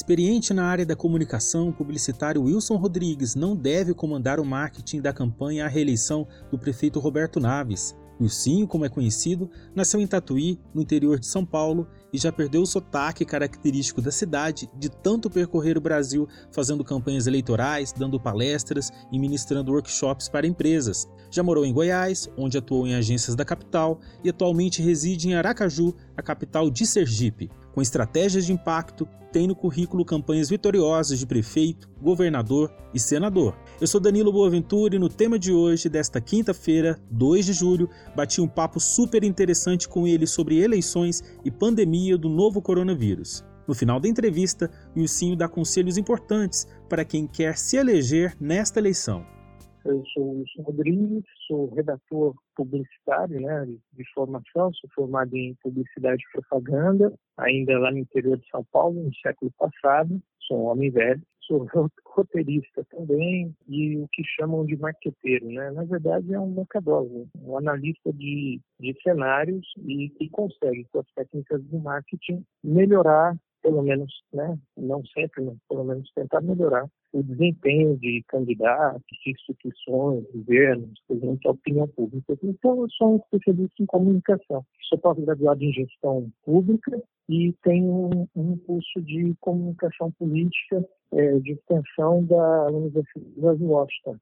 Experiente na área da comunicação, o publicitário Wilson Rodrigues não deve comandar o marketing da campanha à reeleição do prefeito Roberto Naves. Wilsinho, como é conhecido, nasceu em Tatuí, no interior de São Paulo, e já perdeu o sotaque característico da cidade de tanto percorrer o Brasil fazendo campanhas eleitorais, dando palestras e ministrando workshops para empresas. Já morou em Goiás, onde atuou em agências da capital, e atualmente reside em Aracaju, a capital de Sergipe. Com estratégias de impacto, tem no currículo campanhas vitoriosas de prefeito, governador e senador. Eu sou Danilo Boaventura e no tema de hoje, desta quinta-feira, 2 de julho, bati um papo super interessante com ele sobre eleições e pandemia do novo coronavírus. No final da entrevista, o Ilcinho dá conselhos importantes para quem quer se eleger nesta eleição. Eu sou Wilson Rodrigues, sou redator publicitário né, de formação, sou formado em publicidade e propaganda, ainda lá no interior de São Paulo, no século passado. Sou um homem velho, sou roteirista também e o que chamam de marqueteiro, né? Na verdade é um mercadólogo, um analista de, de cenários e que consegue, com as técnicas do marketing, melhorar pelo menos, né, não sempre, mas pelo menos tentar melhorar o desempenho de candidatos, instituições, governos, presidente da opinião pública. Então, eu sou um especialista em comunicação. Sou pós-graduado em gestão pública e tenho um, curso de comunicação política é, de extensão da Universidade de Washington.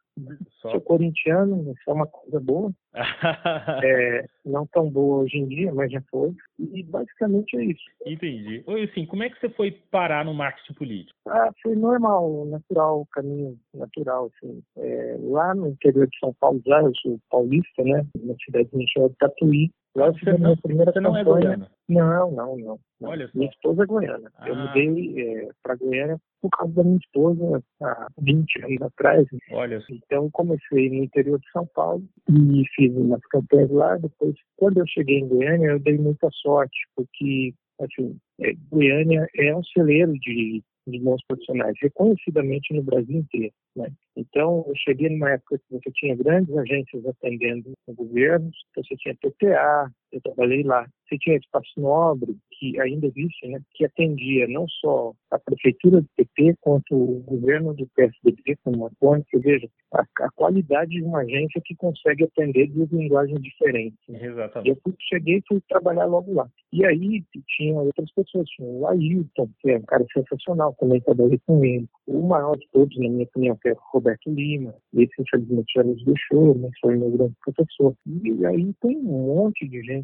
Só. Sou corintiano, isso é uma coisa boa. é, não tão boa hoje em dia, mas já foi. E basicamente é isso. Entendi. Oi, assim, como é que você foi parar no marketing político? Ah, foi normal, natural, caminho natural, assim. É, lá no interior de São Paulo, já eu sou paulista, né? Na cidade de Tatuí, Lá você não, primeira você não é goiana? Não, não, não. não. Olha minha esposa é goiana. Ah. Eu mudei é, para Goiânia por causa da minha esposa há 20 anos atrás. Olha Então comecei no interior de São Paulo e fiz umas campanhas lá. Depois, quando eu cheguei em Goiânia, eu dei muita sorte, porque assim, é, Goiânia é um celeiro de de bons profissionais, reconhecidamente no Brasil inteiro. Né? Então, eu cheguei numa época que você tinha grandes agências atendendo governos, você tinha PTA, eu trabalhei lá. Você tinha Espaço Nobre, que ainda existe, né, que atendia não só a prefeitura do PT, quanto o governo do PSDB, como a Tônica. Veja, a, a, qualidade de uma agência que consegue atender duas linguagens diferentes. Né? Exatamente. Eu cheguei e fui trabalhar logo lá. E aí tinha outras pessoas, tinha o Ailton, que é um cara sensacional, também trabalhei com ele. O maior de todos, na minha opinião, que é o Roberto Lima. Esse, infelizmente, já nos deixou, mas foi meu grande professor. E aí tem um monte de gente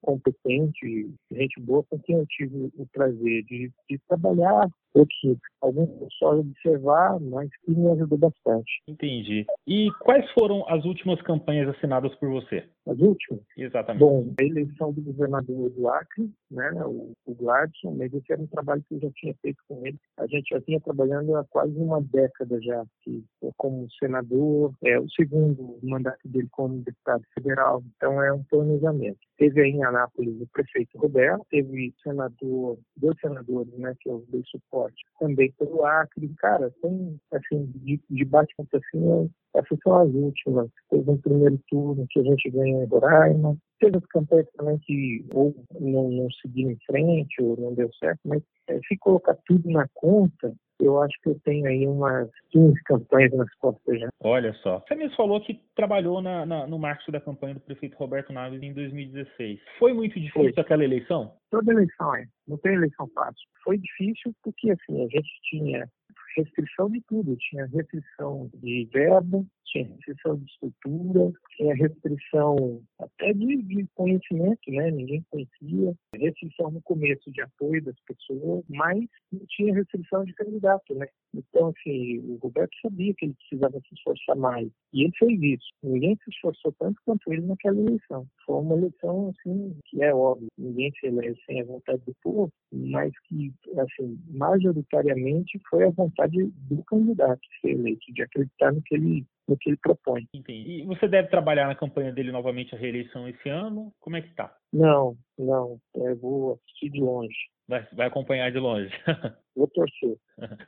competente, gente boa, com quem eu tive o prazer de, de trabalhar, outros, alguns só observar, mas que me ajudou bastante. Entendi. E quais foram as últimas campanhas assinadas por você? As últimas? Exatamente. Bom, a eleição do governador do Acre, né, o, o Gladson, mas esse era um trabalho que eu já tinha feito com ele. A gente já vinha trabalhando há quase uma década já, que, como senador, é o segundo mandato dele como deputado federal, então é um planejamento. Teve aí em Anápolis o prefeito Roberto, teve senador, dois senadores, né, que eu dei suporte, também pelo Acre. Cara, tem, assim, de, de bate-conta assim, essas são as últimas. Teve um primeiro turno que a gente ganhou em Roraima. Teve as campanhas também que ou não, não seguiram em frente ou não deu certo, mas é, se colocar tudo na conta, eu acho que eu tenho aí umas 15 campanhas nas costas já. Olha só. Você mesmo falou que trabalhou na, na, no marketing da campanha do prefeito Roberto Naves em 2016. Foi muito difícil Foi. aquela eleição? Toda eleição é. Não tem eleição fácil. Foi difícil porque, assim, a gente tinha restrição de tudo. Tinha restrição de verba, restrição de estrutura, tinha restrição até de, de, conhecimento, né? Ninguém conhecia. Restrição no começo de apoio das pessoas, mas não tinha restrição de candidato, né? Então, assim, o Roberto sabia que ele precisava se esforçar mais. E ele fez isso. Ninguém se esforçou tanto quanto ele naquela eleição. Foi uma eleição, assim, que é óbvio. Ninguém se elege sem a vontade do povo, mas que, assim, majoritariamente foi a vontade do candidato ser eleito, de acreditar no que ele no que ele propõe. Entendi. E você deve trabalhar na campanha dele novamente a reeleição esse ano? Como é que está? Não, não. Eu vou assistir de longe. Vai, vai acompanhar de longe. Vou torcer.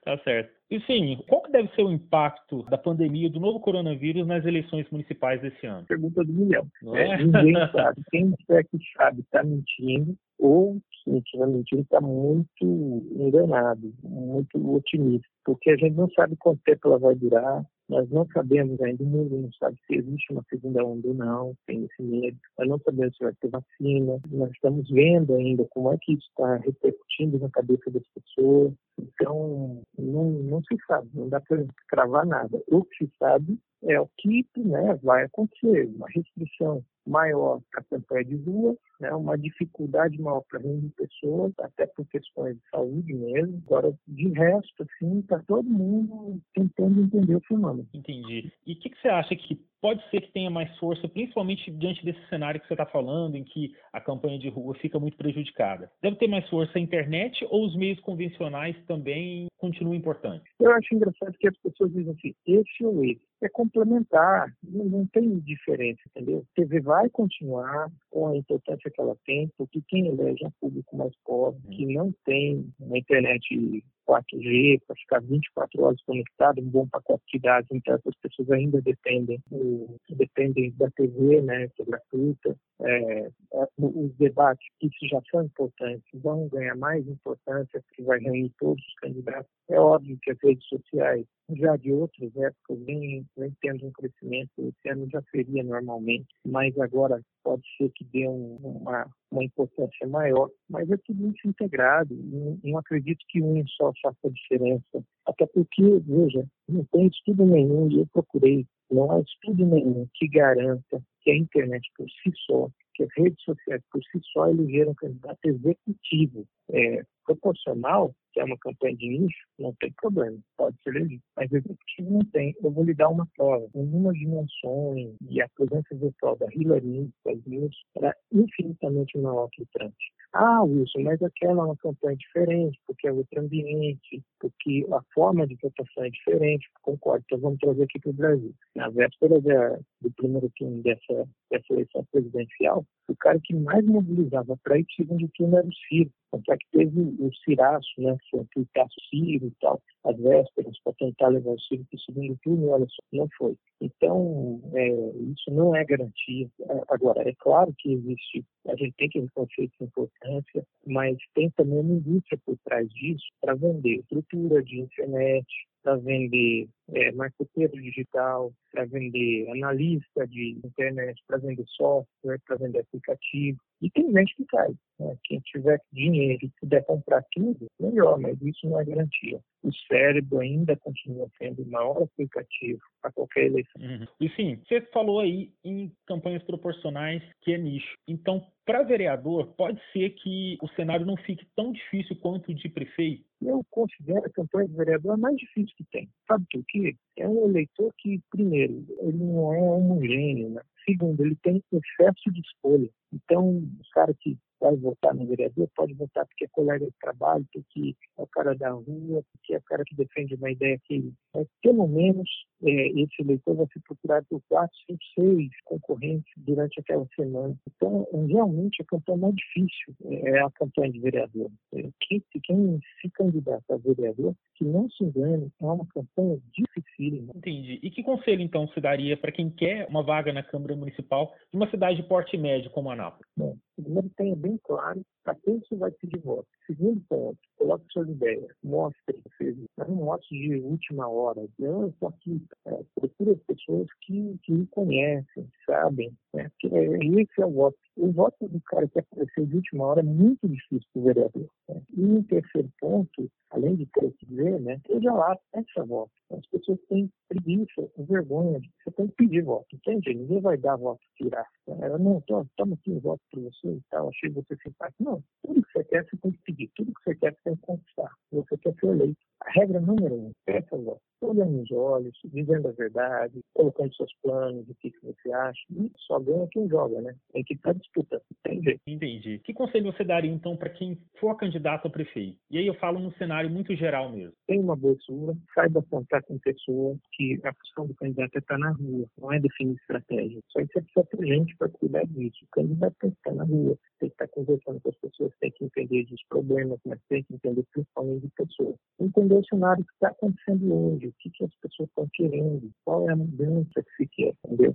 tá certo. E sim, qual que deve ser o impacto da pandemia do novo coronavírus nas eleições municipais desse ano? Pergunta do milhão. É? Ninguém sabe. Quem é que sabe está mentindo ou definitivamente ele está muito enganado, muito otimista, porque a gente não sabe quanto tempo ela vai durar, nós não sabemos ainda, o mundo não sabe se existe uma segunda onda ou não, tem esse medo. Nós não sabemos se vai ter vacina. Nós estamos vendo ainda como é que isso está repercutindo na cabeça das pessoas. Então, não, não se sabe, não dá para cravar nada. O que se sabe é o que né, vai acontecer, uma restrição maior para campanha de rua, né, uma dificuldade maior para reunir pessoas, até por questões de saúde mesmo. Agora, de resto, assim, está todo mundo tentando entender o fenômeno. Entendi. E o que, que você acha que pode ser que tenha mais força, principalmente diante desse cenário que você está falando, em que a campanha de rua fica muito prejudicada? Deve ter mais força a internet ou os meios convencionais também continuam importantes? Eu acho engraçado que as pessoas dizem assim, esse ou esse. É complementar, não, não tem diferença, entendeu? A TV vai continuar com a importância que ela tem, porque quem elege é um público mais pobre, que não tem uma internet 4G para ficar 24 horas conectado, um bom pacote de dados, então essas pessoas ainda dependem, dependem da TV, né, que é gratuita. É, é, os debates, que já são importantes, vão ganhar mais importância, porque vai reunir todos os candidatos. É óbvio que as redes sociais, já de outras épocas, vem, vem tendo um crescimento, esse ano já seria normalmente, mas agora pode ser que dê um, uma, uma importância maior, mas é tudo isso integrado, não, não acredito que um só faça diferença, até porque, veja, não tem estudo nenhum, e eu procurei, não há estudo nenhum que garanta que a internet por si só, que as redes sociais por si só elegeram candidato executivo é, proporcional, que é uma campanha de nicho, não tem problema, pode ser elegido. Mas executivo não tem. Eu vou lhe dar uma prova. O número de menções e a presença virtual da Hillary das News era infinitamente maior que o Trump. Ah, Wilson, mas aquela é uma campanha diferente, porque é outro ambiente, porque a forma de votação é diferente. Concordo, então vamos trazer aqui para o Brasil. Na véspera da, do primeiro turno dessa, dessa eleição presidencial, o cara que mais mobilizava para ir o segundo turno era o Ciro. Tanto é que teve o Ciraço, né, que foi o Ciro e tal, às vésperas, para tentar levar o Ciro para o segundo turno, e olha só, não foi. Então, é, isso não é garantia. Agora, é claro que existe, a gente tem que reconhecer essa importância, mas tem também uma indústria por trás disso para vender estrutura de internet, para vender é, marqueteiro digital, para vender analista de internet, para vender software, para vender aplicativo. E tem gente que cai. Né? Quem tiver dinheiro e puder comprar tudo, melhor, mas isso não é garantia. O cérebro ainda continua sendo o maior aplicativo para qualquer eleição. Uhum. E sim, você falou aí em campanhas proporcionais que é nicho. Então, para vereador, pode ser que o cenário não fique tão difícil quanto o de prefeito? Eu considero a campanha de vereador a mais difícil que tem. Sabe por quê? É um eleitor que, primeiro, ele não é homogêneo, né? Segundo, ele tem excesso de escolha. Então, o cara que vai votar no vereador pode votar porque é colega de trabalho, porque é o cara da rua, porque é o cara que defende uma ideia que, mas, pelo menos, é, esse eleitor vai ser procurado por quatro, cinco, seis concorrentes durante aquela semana. Então, realmente, a campanha mais difícil é a campanha de vereador. É, quem, quem se candidata a vereador, que não se engane, é uma campanha difícil. Entendi. E que conselho, então, se daria para quem quer uma vaga na Câmara Municipal de uma cidade de porte médio como Anápolis? Bom, primeiro tenha bem claro para quem você vai pedir voto. Segundo ponto, coloque suas ideias, mostre, não mostre de última hora. Não, que é, procure as pessoas que, que me conhecem, sabem, né? Porque esse é o voto. O voto do cara que apareceu de última hora é muito difícil para o vereador. Né? E em terceiro ponto, além de ter que dizer, né, seja lá, peça voto. As pessoas têm preguiça, vergonha, você tem que pedir voto, entende? Ninguém vai dar voto tirar. Ela não, toma aqui um voto para você e tal, achei você simpático. Não, tudo que você quer, você tem que pedir, tudo que você quer, você tem que conquistar. Você quer ser eleito. A regra número um, peça voto olhando nos olhos, dizendo a verdade, colocando seus planos, o que, que você acha. E só ganha quem joga, né? Tem que disputando, tem jeito. Entendi. Que conselho você daria, então, para quem for candidato a prefeito? E aí eu falo num cenário muito geral mesmo. Tem uma bolsura, saiba contar com pessoas, que a função do candidato é estar na rua, não é definir estratégia. Só isso é precisa ter gente para cuidar disso. O candidato tem que estar na rua, tem que estar conversando com as pessoas, tem que entender dos problemas, mas tem que entender principalmente de pessoas. Entender o cenário que está acontecendo hoje, o que, que as pessoas estão querendo, qual é a mudança que se quer, entendeu?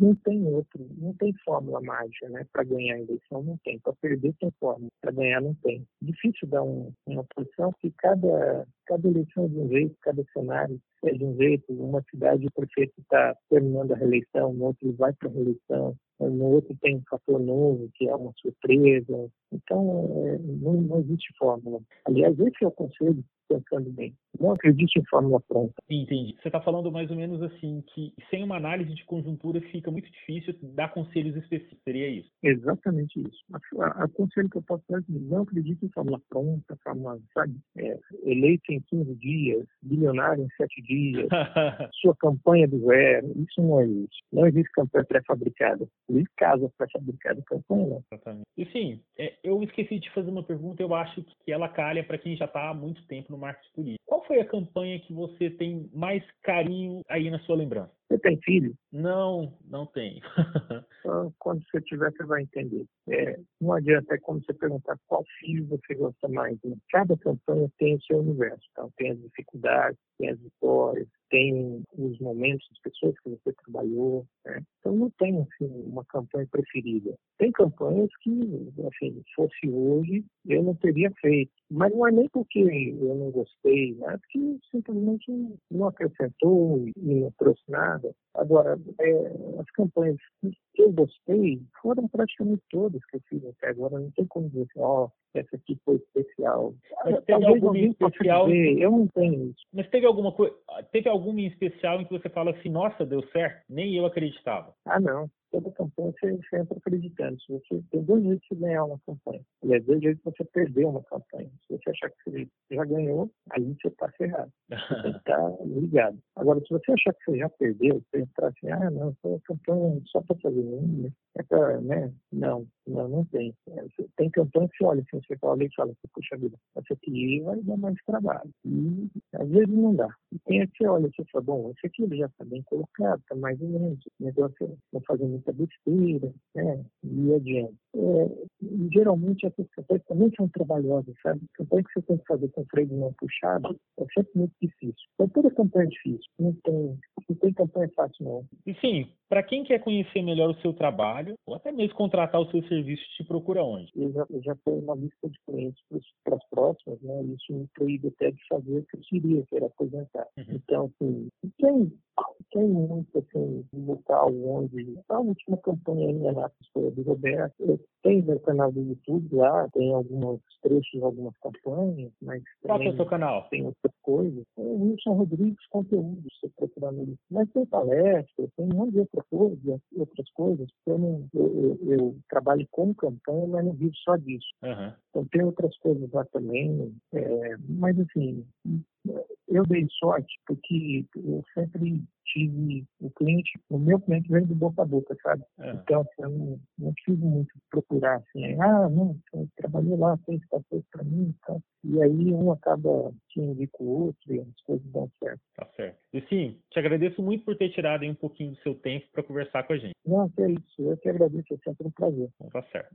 Não tem outro, não tem fórmula mágica, né? Para ganhar a eleição não tem, para perder tem fórmula, para ganhar não tem. Difícil dar um, uma posição que cada, cada eleição é de um jeito, cada cenário é de um jeito. Uma cidade o prefeito está terminando a reeleição, no outro vai para a reeleição, no outro tem um fator novo, que é uma surpresa. Então, é, não, não existe fórmula. Aliás, esse é o conselho pensando bem. Não acredite em fórmula pronta. Entendi. Você está falando mais ou menos assim que sem uma análise de conjuntura fica muito difícil dar conselhos específicos. Seria isso? Exatamente isso. A, conselho que eu posso dar é não acredite em fórmula pronta, fórmula, sabe, é, eleito em 15 dias, bilionário em 7 dias, sua campanha do zero. Isso não existe. Não existe campanha pré-fabricada. Existe casa pré-fabricada, campanha não. Exatamente. E sim, é, eu esqueci de fazer uma pergunta, eu acho que ela calha para quem já está há muito tempo no marketing político. Qual foi a campanha que você tem mais carinho aí na sua lembrança? Você tem filho? Não, não tenho. Quando você tiver, você vai entender. É, não adianta, é como você perguntar qual filho você gosta mais. Né? Cada campanha tem o seu universo. Então, tem as dificuldades, tem as vitórias, tem os momentos, as pessoas que você trabalhou. Né? Então, não tem assim, uma campanha preferida. Tem campanhas que, assim, se fosse hoje, eu não teria feito. Mas não é nem porque eu não gostei, né? porque simplesmente não acrescentou e não trouxe nada. Agora, é, as campanhas que eu gostei foram praticamente todas que eu fiz até agora. Não tem como dizer assim, ó, oh, essa aqui foi especial. Mas teve alguma especial? Dizer, eu não tenho isso. Mas teve alguma coisa, teve alguma em especial em que você fala assim, nossa, deu certo? Nem eu acreditava. Ah, não toda campanha você sempre acreditando. Se você tem dois jeitos de ganhar uma campanha. Aliás, dois jeitos de você perder uma campanha. Se você achar que você já ganhou, aí você está ferrado. Você tem que estar tá ligado. Agora, se você achar que você já perdeu, você entrar assim, ah, não, foi uma campanha só para fazer um, é né? Não, não, não tem. É, tem campanha que você olha assim, você fala e fala, puxa vida, essa aqui vai dar mais trabalho. E às vezes não dá. E tem a que você olha e você fala, bom, esse aqui já está bem colocado, está mais ou menos. O negócio não fazendo muita besteira, né? E adiante. É, geralmente essas campanhas também são trabalhosas, sabe? Campanha que você tem que fazer com freio de mão puxado é sempre muito difícil. Então toda campanha é difícil. Não tem, não tem campanha fácil, não. E sim, para quem quer conhecer melhor o seu trabalho, ou até mesmo contratar o seu serviço, te procura onde? Eu já, eu já tenho uma lista de clientes para as próximas, né? Isso me proíbe até de fazer o que eu queria, que era aposentar. Uhum. Então, assim, tem, tem muito, assim, um local onde... A última campanha minha na foi do Roberto. Tem meu canal do YouTube lá, tem alguns trechos, algumas campanhas, mas Qual é o seu canal? Tem outras coisas. Tem o Wilson Rodrigues Conteúdo, se procurar no Mas tem palestra, tem um monte de outra coisa, outras coisas. Eu, não, eu, eu, eu trabalho com campanha, mas não vivo só disso. Uhum. Então tem outras coisas lá também. É, mas assim, eu dei sorte porque eu sempre tive o cliente, o meu cliente veio do boca a boca, sabe? É. Então, assim, eu não, não tive muito procurar assim, ah, não, eu trabalhei lá, fez coisa para mim, então. E aí um acaba te indica o outro e as coisas dão certo. Tá certo. E sim, te agradeço muito por ter tirado aí um pouquinho do seu tempo para conversar com a gente. Não, que é isso. Eu que agradeço, é sempre um prazer. Tá certo.